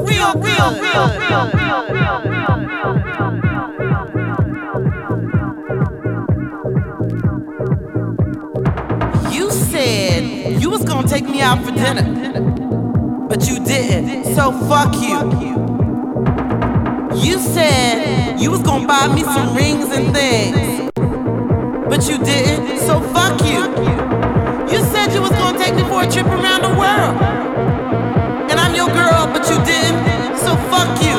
real, real, real, real, real, real, real, real, real, real. said you was gonna take me out for dinner, but you didn't. So fuck you. You said you was gonna buy me some rings and things, but you didn't. So fuck you. You said you was gonna take me for a trip around the world what you did, so fuck you.